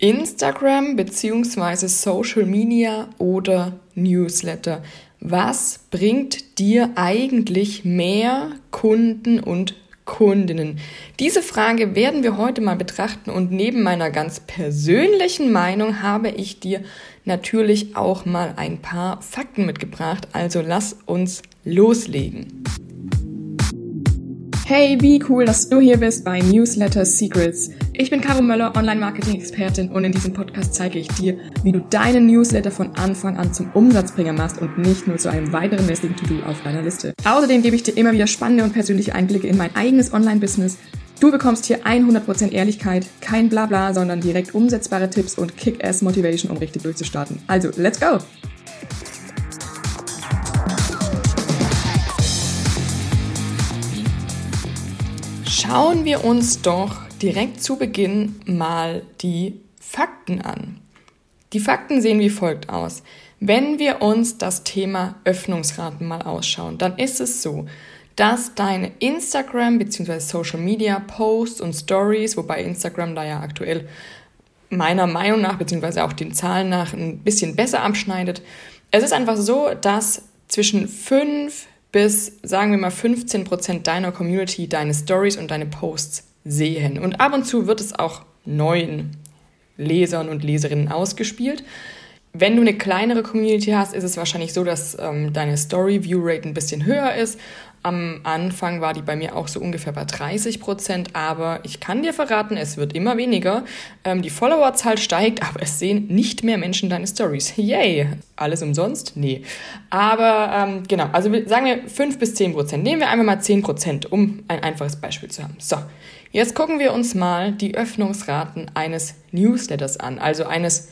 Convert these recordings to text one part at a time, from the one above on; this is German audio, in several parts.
Instagram bzw. Social Media oder Newsletter? Was bringt dir eigentlich mehr Kunden und Kundinnen? Diese Frage werden wir heute mal betrachten und neben meiner ganz persönlichen Meinung habe ich dir natürlich auch mal ein paar Fakten mitgebracht. Also lass uns loslegen. Hey, wie cool, dass du hier bist bei Newsletter Secrets. Ich bin Caro Möller, Online-Marketing-Expertin und in diesem Podcast zeige ich dir, wie du deinen Newsletter von Anfang an zum Umsatzbringer machst und nicht nur zu einem weiteren lästigen To-Do auf deiner Liste. Außerdem gebe ich dir immer wieder spannende und persönliche Einblicke in mein eigenes Online-Business. Du bekommst hier 100% Ehrlichkeit, kein Blabla, sondern direkt umsetzbare Tipps und Kick-Ass-Motivation, um richtig durchzustarten. Also, let's go! Schauen wir uns doch direkt zu Beginn mal die Fakten an. Die Fakten sehen wie folgt aus. Wenn wir uns das Thema Öffnungsraten mal ausschauen, dann ist es so, dass deine Instagram bzw. Social Media Posts und Stories, wobei Instagram da ja aktuell meiner Meinung nach bzw. auch den Zahlen nach ein bisschen besser abschneidet. Es ist einfach so, dass zwischen 5 bis, sagen wir mal, 15 Prozent deiner Community deine Stories und deine Posts sehen. Und ab und zu wird es auch neuen Lesern und Leserinnen ausgespielt. Wenn du eine kleinere Community hast, ist es wahrscheinlich so, dass ähm, deine Story-View-Rate ein bisschen höher ist am Anfang war die bei mir auch so ungefähr bei 30 Prozent, aber ich kann dir verraten, es wird immer weniger. Ähm, die Followerzahl steigt, aber es sehen nicht mehr Menschen deine Stories. Yay! Alles umsonst? Nee. Aber ähm, genau, also sagen wir 5 bis 10 Prozent. Nehmen wir einfach mal 10 Prozent, um ein einfaches Beispiel zu haben. So, jetzt gucken wir uns mal die Öffnungsraten eines Newsletters an, also eines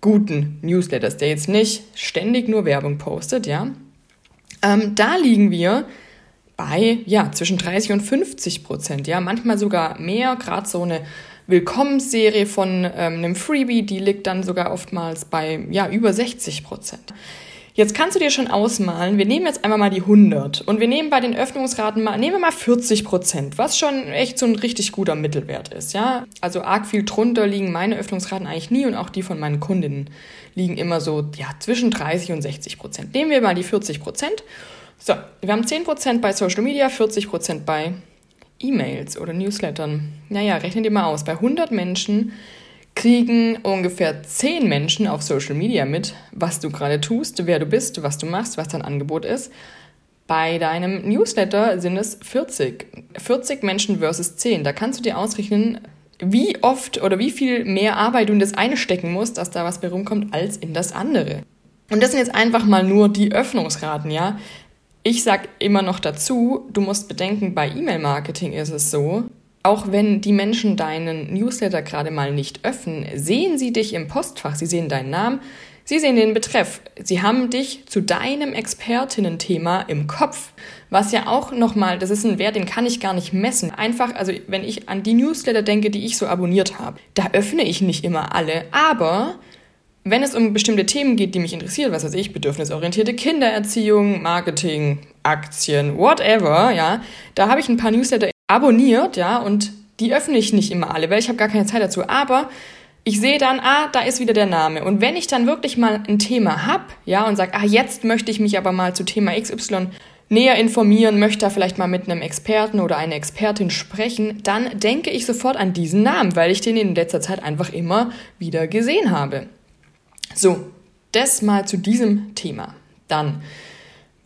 guten Newsletters, der jetzt nicht ständig nur Werbung postet, ja. Ähm, da liegen wir bei ja, zwischen 30 und 50 Prozent, ja, manchmal sogar mehr. Gerade so eine Willkommensserie von ähm, einem Freebie, die liegt dann sogar oftmals bei ja, über 60 Prozent. Jetzt kannst du dir schon ausmalen, wir nehmen jetzt einmal mal die 100 und wir nehmen bei den Öffnungsraten mal, nehmen wir mal 40 Prozent, was schon echt so ein richtig guter Mittelwert ist, ja. Also arg viel drunter liegen meine Öffnungsraten eigentlich nie und auch die von meinen Kundinnen liegen immer so, ja, zwischen 30 und 60 Prozent. Nehmen wir mal die 40 Prozent so, wir haben 10% bei Social Media, 40% bei E-Mails oder Newslettern. Naja, rechnen dir mal aus. Bei 100 Menschen kriegen ungefähr 10 Menschen auf Social Media mit, was du gerade tust, wer du bist, was du machst, was dein Angebot ist. Bei deinem Newsletter sind es 40. 40 Menschen versus 10. Da kannst du dir ausrechnen, wie oft oder wie viel mehr Arbeit du in das eine stecken musst, dass da was bei rumkommt, als in das andere. Und das sind jetzt einfach mal nur die Öffnungsraten, ja. Ich sage immer noch dazu, du musst bedenken, bei E-Mail-Marketing ist es so, auch wenn die Menschen deinen Newsletter gerade mal nicht öffnen, sehen sie dich im Postfach, sie sehen deinen Namen, sie sehen den Betreff, sie haben dich zu deinem Expertinnen-Thema im Kopf, was ja auch nochmal, das ist ein Wert, den kann ich gar nicht messen. Einfach, also wenn ich an die Newsletter denke, die ich so abonniert habe, da öffne ich nicht immer alle, aber wenn es um bestimmte Themen geht, die mich interessieren, was weiß ich, bedürfnisorientierte Kindererziehung, Marketing, Aktien, whatever, ja, da habe ich ein paar Newsletter abonniert, ja, und die öffne ich nicht immer alle, weil ich habe gar keine Zeit dazu. Aber ich sehe dann, ah, da ist wieder der Name. Und wenn ich dann wirklich mal ein Thema habe, ja, und sage, ah, jetzt möchte ich mich aber mal zu Thema XY näher informieren, möchte da vielleicht mal mit einem Experten oder einer Expertin sprechen, dann denke ich sofort an diesen Namen, weil ich den in letzter Zeit einfach immer wieder gesehen habe. So, das mal zu diesem Thema. Dann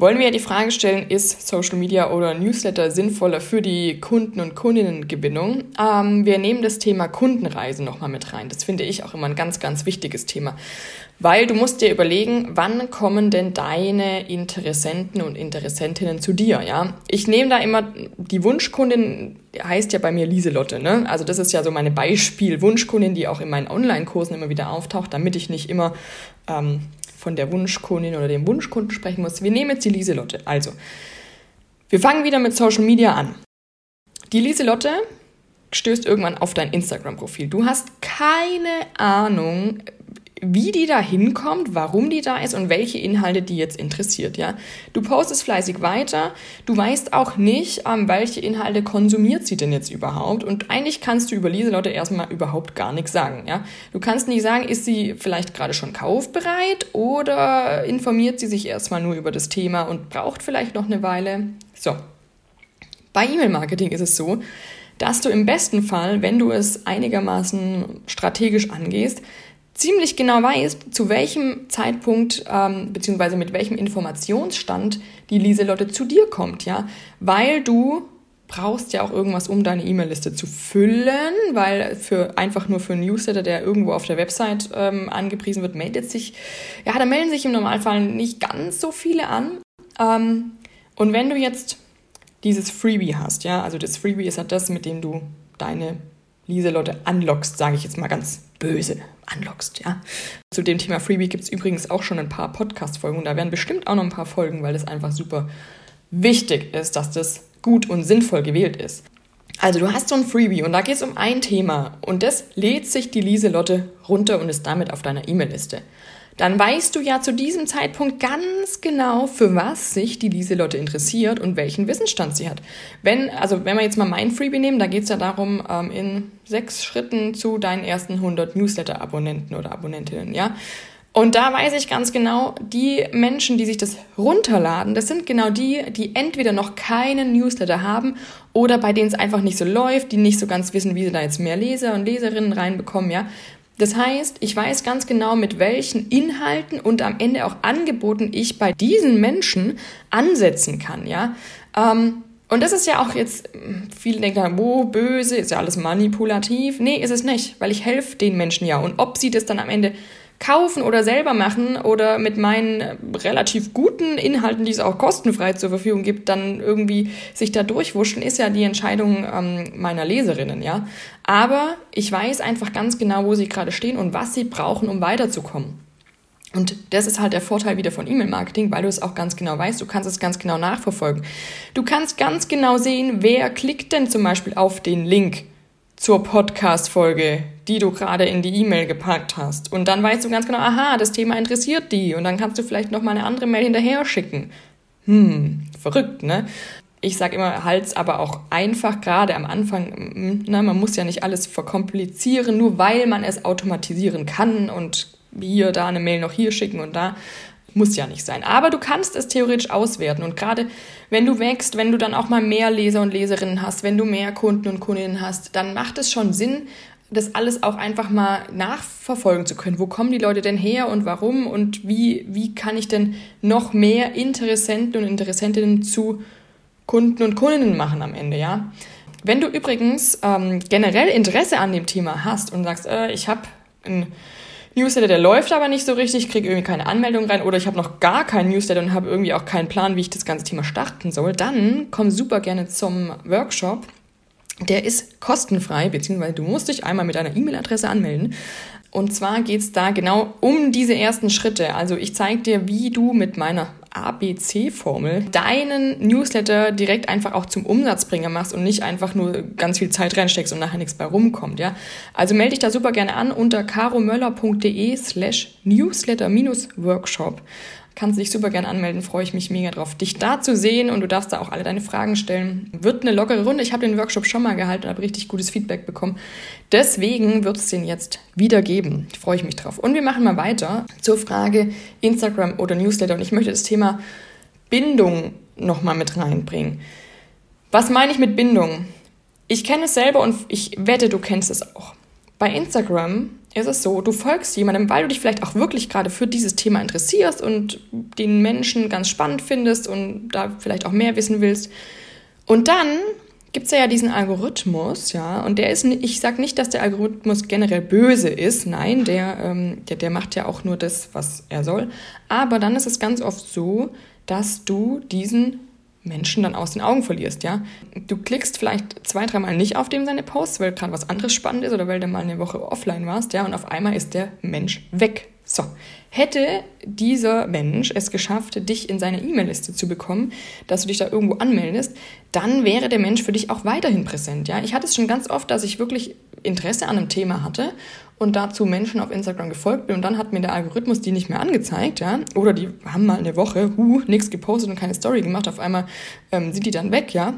wollen wir ja die Frage stellen, ist Social Media oder Newsletter sinnvoller für die Kunden- und Kundinnengewinnung? Ähm, wir nehmen das Thema Kundenreisen nochmal mit rein. Das finde ich auch immer ein ganz, ganz wichtiges Thema. Weil du musst dir überlegen, wann kommen denn deine Interessenten und Interessentinnen zu dir, ja? Ich nehme da immer, die Wunschkundin heißt ja bei mir Lieselotte, ne? Also das ist ja so meine Beispiel-Wunschkundin, die auch in meinen Online-Kursen immer wieder auftaucht, damit ich nicht immer ähm, von der Wunschkundin oder dem Wunschkunden sprechen muss. Wir nehmen jetzt die Lieselotte. Also, wir fangen wieder mit Social Media an. Die Lieselotte stößt irgendwann auf dein Instagram-Profil. Du hast keine Ahnung, wie die da hinkommt, warum die da ist und welche Inhalte die jetzt interessiert, ja. Du postest fleißig weiter, du weißt auch nicht, ähm, welche Inhalte konsumiert sie denn jetzt überhaupt und eigentlich kannst du über Lieselotte erstmal überhaupt gar nichts sagen, ja. Du kannst nicht sagen, ist sie vielleicht gerade schon kaufbereit oder informiert sie sich erstmal nur über das Thema und braucht vielleicht noch eine Weile. So. Bei E-Mail-Marketing ist es so, dass du im besten Fall, wenn du es einigermaßen strategisch angehst, ziemlich genau weißt, zu welchem Zeitpunkt ähm, beziehungsweise mit welchem Informationsstand die Lieselotte zu dir kommt, ja, weil du brauchst ja auch irgendwas, um deine E-Mail-Liste zu füllen, weil für einfach nur für einen Newsletter, der irgendwo auf der Website ähm, angepriesen wird, meldet sich, ja, da melden sich im Normalfall nicht ganz so viele an. Ähm, und wenn du jetzt dieses Freebie hast, ja, also das Freebie ist ja das, mit dem du deine Lieselotte anlockst, sage ich jetzt mal ganz böse anlockst, ja. Zu dem Thema Freebie gibt es übrigens auch schon ein paar Podcast-Folgen und da werden bestimmt auch noch ein paar Folgen, weil es einfach super wichtig ist, dass das gut und sinnvoll gewählt ist. Also du hast so ein Freebie und da geht es um ein Thema und das lädt sich die Lieselotte runter und ist damit auf deiner E-Mail-Liste dann weißt du ja zu diesem Zeitpunkt ganz genau, für was sich die Lieselotte interessiert und welchen Wissensstand sie hat. Wenn, also wenn wir jetzt mal mein Freebie nehmen, da geht es ja darum, ähm, in sechs Schritten zu deinen ersten 100 Newsletter-Abonnenten oder Abonnentinnen, ja. Und da weiß ich ganz genau, die Menschen, die sich das runterladen, das sind genau die, die entweder noch keinen Newsletter haben oder bei denen es einfach nicht so läuft, die nicht so ganz wissen, wie sie da jetzt mehr Leser und Leserinnen reinbekommen, ja. Das heißt, ich weiß ganz genau, mit welchen Inhalten und am Ende auch Angeboten ich bei diesen Menschen ansetzen kann, ja. Ähm, und das ist ja auch jetzt, viele denken, wo böse, ist ja alles manipulativ. Nee, ist es nicht, weil ich helfe den Menschen ja. Und ob sie das dann am Ende kaufen oder selber machen oder mit meinen relativ guten Inhalten, die es auch kostenfrei zur Verfügung gibt, dann irgendwie sich da durchwuschen, ist ja die Entscheidung ähm, meiner Leserinnen, ja. Aber ich weiß einfach ganz genau, wo sie gerade stehen und was sie brauchen, um weiterzukommen. Und das ist halt der Vorteil wieder von E-Mail-Marketing, weil du es auch ganz genau weißt, du kannst es ganz genau nachverfolgen. Du kannst ganz genau sehen, wer klickt denn zum Beispiel auf den Link zur Podcast-Folge, die du gerade in die E-Mail gepackt hast. Und dann weißt du ganz genau, aha, das Thema interessiert die. Und dann kannst du vielleicht noch mal eine andere Mail hinterher schicken. Hm, verrückt, ne? Ich sage immer, halt's aber auch einfach, gerade am Anfang. Na, man muss ja nicht alles verkomplizieren, nur weil man es automatisieren kann und hier, da eine Mail noch hier schicken und da. Muss ja nicht sein. Aber du kannst es theoretisch auswerten. Und gerade wenn du wächst, wenn du dann auch mal mehr Leser und Leserinnen hast, wenn du mehr Kunden und Kundinnen hast, dann macht es schon Sinn, das alles auch einfach mal nachverfolgen zu können. Wo kommen die Leute denn her und warum und wie, wie kann ich denn noch mehr Interessenten und Interessentinnen zu Kunden und Kundinnen machen am Ende, ja? Wenn du übrigens ähm, generell Interesse an dem Thema hast und sagst, äh, ich habe ein Newsletter, der läuft aber nicht so richtig, kriege irgendwie keine Anmeldung rein oder ich habe noch gar keinen Newsletter und habe irgendwie auch keinen Plan, wie ich das ganze Thema starten soll, dann komm super gerne zum Workshop. Der ist kostenfrei, beziehungsweise du musst dich einmal mit deiner E-Mail-Adresse anmelden. Und zwar geht es da genau um diese ersten Schritte. Also ich zeige dir, wie du mit meiner ABC-Formel deinen Newsletter direkt einfach auch zum Umsatzbringer machst und nicht einfach nur ganz viel Zeit reinsteckst und nachher nichts bei rumkommt. Ja? Also melde dich da super gerne an unter caromöller.de slash newsletter-workshop kannst dich super gern anmelden, freue ich mich mega drauf, dich da zu sehen und du darfst da auch alle deine Fragen stellen. Wird eine lockere Runde. Ich habe den Workshop schon mal gehalten und habe richtig gutes Feedback bekommen. Deswegen wird es den jetzt wieder geben. Freue ich mich drauf. Und wir machen mal weiter zur Frage Instagram oder Newsletter. Und ich möchte das Thema Bindung nochmal mit reinbringen. Was meine ich mit Bindung? Ich kenne es selber und ich wette, du kennst es auch. Bei Instagram ist es so, du folgst jemandem, weil du dich vielleicht auch wirklich gerade für dieses Thema interessierst und den Menschen ganz spannend findest und da vielleicht auch mehr wissen willst. Und dann gibt es ja diesen Algorithmus, ja, und der ist, ich sage nicht, dass der Algorithmus generell böse ist, nein, der, ähm, der, der macht ja auch nur das, was er soll. Aber dann ist es ganz oft so, dass du diesen Menschen dann aus den Augen verlierst, ja. Du klickst vielleicht zwei, dreimal nicht auf dem seine Posts, weil gerade was anderes spannend ist oder weil du mal eine Woche offline warst, ja, und auf einmal ist der Mensch weg. So. Hätte dieser Mensch es geschafft, dich in seine E-Mail-Liste zu bekommen, dass du dich da irgendwo anmeldest, dann wäre der Mensch für dich auch weiterhin präsent, ja. Ich hatte es schon ganz oft, dass ich wirklich Interesse an einem Thema hatte und dazu Menschen auf Instagram gefolgt bin und dann hat mir der Algorithmus die nicht mehr angezeigt, ja, oder die haben mal eine Woche, huh, nichts gepostet und keine Story gemacht, auf einmal ähm, sind die dann weg, ja.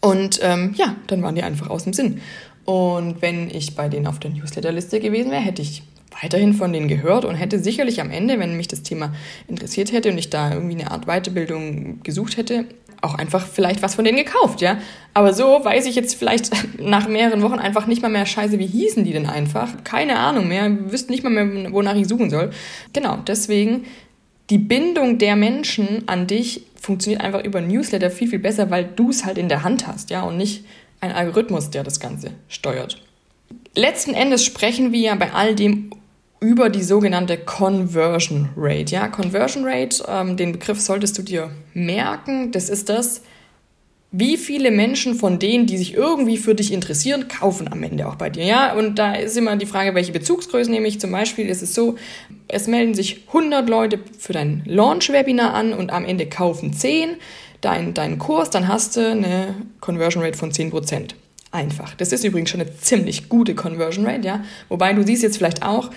Und ähm, ja, dann waren die einfach aus dem Sinn. Und wenn ich bei denen auf der Newsletterliste gewesen wäre, hätte ich weiterhin von denen gehört und hätte sicherlich am Ende, wenn mich das Thema interessiert hätte und ich da irgendwie eine Art Weiterbildung gesucht hätte, auch einfach vielleicht was von denen gekauft, ja. Aber so weiß ich jetzt vielleicht nach mehreren Wochen einfach nicht mal mehr scheiße, wie hießen die denn einfach? Keine Ahnung mehr, wüsste nicht mal mehr, wonach ich suchen soll. Genau, deswegen die Bindung der Menschen an dich funktioniert einfach über Newsletter viel, viel besser, weil du es halt in der Hand hast, ja, und nicht ein Algorithmus, der das Ganze steuert. Letzten Endes sprechen wir ja bei all dem über die sogenannte Conversion Rate. Ja, Conversion Rate, ähm, den Begriff solltest du dir merken. Das ist das, wie viele Menschen von denen, die sich irgendwie für dich interessieren, kaufen am Ende auch bei dir. Ja, und da ist immer die Frage, welche Bezugsgröße nehme ich. Zum Beispiel ist es so, es melden sich 100 Leute für dein Launch-Webinar an und am Ende kaufen 10 deinen dein Kurs, dann hast du eine Conversion Rate von 10%. Einfach. Das ist übrigens schon eine ziemlich gute Conversion Rate, ja. Wobei du siehst jetzt vielleicht auch,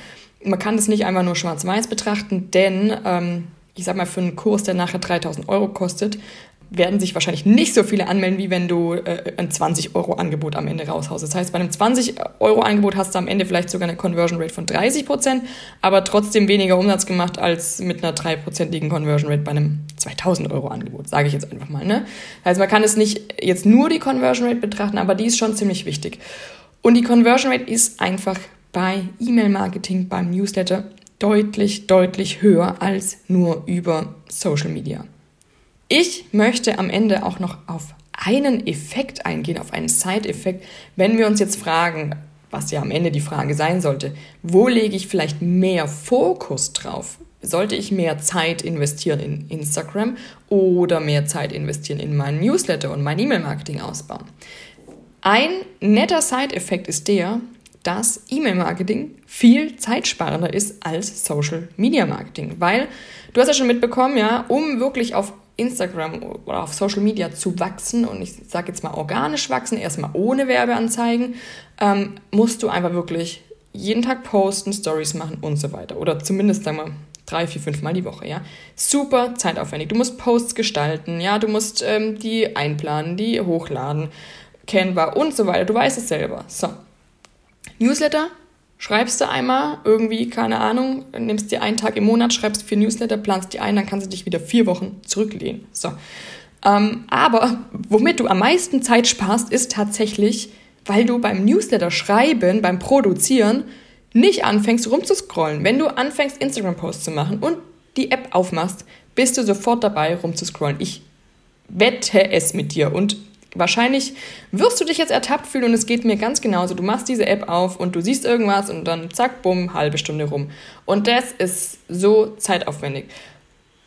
man kann das nicht einfach nur schwarz-weiß betrachten, denn ähm, ich sag mal, für einen Kurs, der nachher 3000 Euro kostet, werden sich wahrscheinlich nicht so viele anmelden, wie wenn du äh, ein 20-Euro-Angebot am Ende raushaust. Das heißt, bei einem 20-Euro-Angebot hast du am Ende vielleicht sogar eine Conversion Rate von 30 Prozent, aber trotzdem weniger Umsatz gemacht als mit einer 3-prozentigen Conversion Rate bei einem 2000-Euro-Angebot, sage ich jetzt einfach mal. Ne? Also man kann es nicht jetzt nur die Conversion Rate betrachten, aber die ist schon ziemlich wichtig. Und die Conversion Rate ist einfach bei E-Mail-Marketing, beim Newsletter deutlich, deutlich höher als nur über Social Media. Ich möchte am Ende auch noch auf einen Effekt eingehen, auf einen Side-Effekt, wenn wir uns jetzt fragen, was ja am Ende die Frage sein sollte, wo lege ich vielleicht mehr Fokus drauf? Sollte ich mehr Zeit investieren in Instagram oder mehr Zeit investieren in meinen Newsletter und mein E-Mail-Marketing ausbauen? Ein netter Side-Effekt ist der, dass E-Mail-Marketing viel zeitsparender ist als Social-Media-Marketing, weil du hast ja schon mitbekommen, ja, um wirklich auf Instagram oder auf Social Media zu wachsen und ich sage jetzt mal organisch wachsen, erstmal ohne Werbeanzeigen, ähm, musst du einfach wirklich jeden Tag posten, Stories machen und so weiter. Oder zumindest, sagen wir, drei, vier, fünf Mal die Woche, ja. Super zeitaufwendig. Du musst Posts gestalten, ja, du musst ähm, die einplanen, die hochladen, Canva und so weiter. Du weißt es selber. So. Newsletter schreibst du einmal irgendwie, keine Ahnung, nimmst dir einen Tag im Monat, schreibst vier Newsletter, planst die ein, dann kannst du dich wieder vier Wochen zurücklehnen. So. Ähm, aber womit du am meisten Zeit sparst, ist tatsächlich, weil du beim Newsletter schreiben, beim Produzieren nicht anfängst rumzuscrollen. Wenn du anfängst, Instagram-Posts zu machen und die App aufmachst, bist du sofort dabei, rumzuscrollen. Ich wette es mit dir. Und Wahrscheinlich wirst du dich jetzt ertappt fühlen und es geht mir ganz genauso. Du machst diese App auf und du siehst irgendwas und dann zack, bumm, halbe Stunde rum. Und das ist so zeitaufwendig.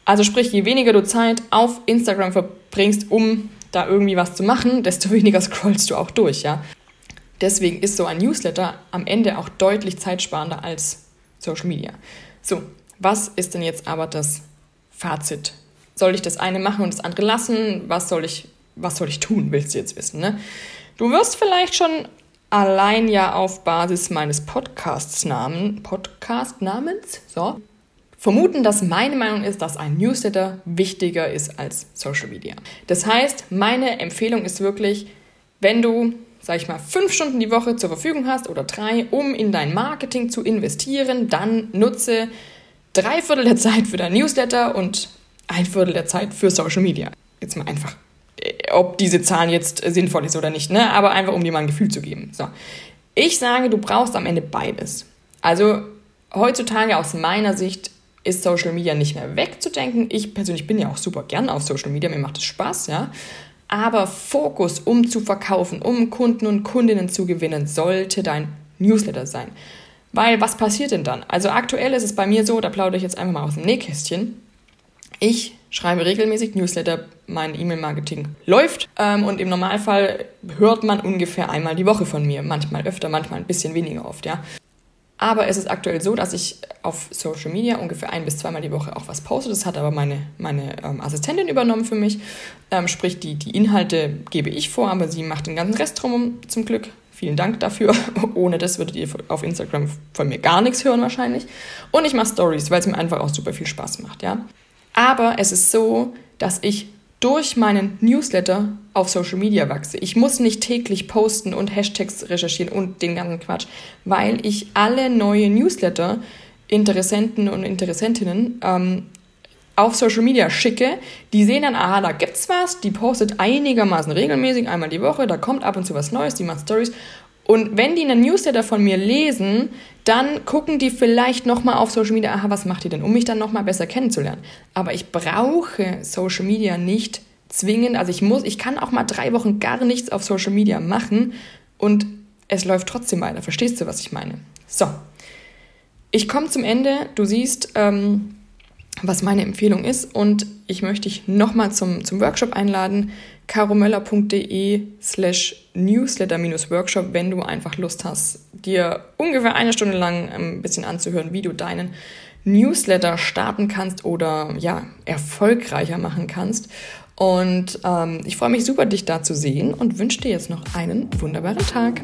Also sprich, je weniger du Zeit auf Instagram verbringst, um da irgendwie was zu machen, desto weniger scrollst du auch durch, ja. Deswegen ist so ein Newsletter am Ende auch deutlich zeitsparender als Social Media. So, was ist denn jetzt aber das Fazit? Soll ich das eine machen und das andere lassen? Was soll ich was soll ich tun, willst du jetzt wissen. Ne? Du wirst vielleicht schon allein ja auf Basis meines Podcasts-Namen, Podcast-Namens, so, vermuten, dass meine Meinung ist, dass ein Newsletter wichtiger ist als Social Media. Das heißt, meine Empfehlung ist wirklich, wenn du, sag ich mal, fünf Stunden die Woche zur Verfügung hast oder drei, um in dein Marketing zu investieren, dann nutze drei Viertel der Zeit für dein Newsletter und ein Viertel der Zeit für Social Media. Jetzt mal einfach ob diese Zahlen jetzt sinnvoll ist oder nicht, ne? aber einfach um dir mal ein Gefühl zu geben. So. Ich sage, du brauchst am Ende beides. Also heutzutage aus meiner Sicht ist Social Media nicht mehr wegzudenken. Ich persönlich bin ja auch super gern auf Social Media, mir macht es Spaß, ja. Aber Fokus, um zu verkaufen, um Kunden und Kundinnen zu gewinnen, sollte dein Newsletter sein. Weil was passiert denn dann? Also aktuell ist es bei mir so, da plaudere ich jetzt einfach mal aus dem Nähkästchen. Ich schreibe regelmäßig Newsletter, mein E-Mail-Marketing läuft ähm, und im Normalfall hört man ungefähr einmal die Woche von mir. Manchmal öfter, manchmal ein bisschen weniger oft, ja. Aber es ist aktuell so, dass ich auf Social Media ungefähr ein bis zweimal die Woche auch was poste. Das hat aber meine, meine ähm, Assistentin übernommen für mich. Ähm, sprich, die, die Inhalte gebe ich vor, aber sie macht den ganzen Rest drum zum Glück. Vielen Dank dafür. Ohne das würdet ihr auf Instagram von mir gar nichts hören wahrscheinlich. Und ich mache Stories, weil es mir einfach auch super viel Spaß macht, ja. Aber es ist so, dass ich durch meinen Newsletter auf Social Media wachse. Ich muss nicht täglich posten und Hashtags recherchieren und den ganzen Quatsch, weil ich alle neue Newsletter Interessenten und Interessentinnen ähm, auf Social Media schicke. Die sehen dann, aha, da gibt's was, die postet einigermaßen regelmäßig, einmal die Woche, da kommt ab und zu was Neues, die macht Stories. Und wenn die einen Newsletter von mir lesen, dann gucken die vielleicht nochmal auf Social Media, aha, was macht die denn, um mich dann nochmal besser kennenzulernen. Aber ich brauche Social Media nicht zwingend, also ich muss, ich kann auch mal drei Wochen gar nichts auf Social Media machen und es läuft trotzdem weiter. Verstehst du, was ich meine? So. Ich komme zum Ende. Du siehst, ähm, was meine Empfehlung ist. Und ich möchte dich nochmal zum, zum Workshop einladen, caromöller.de slash newsletter-workshop, wenn du einfach Lust hast, dir ungefähr eine Stunde lang ein bisschen anzuhören, wie du deinen Newsletter starten kannst oder ja, erfolgreicher machen kannst. Und ähm, ich freue mich super, dich da zu sehen und wünsche dir jetzt noch einen wunderbaren Tag.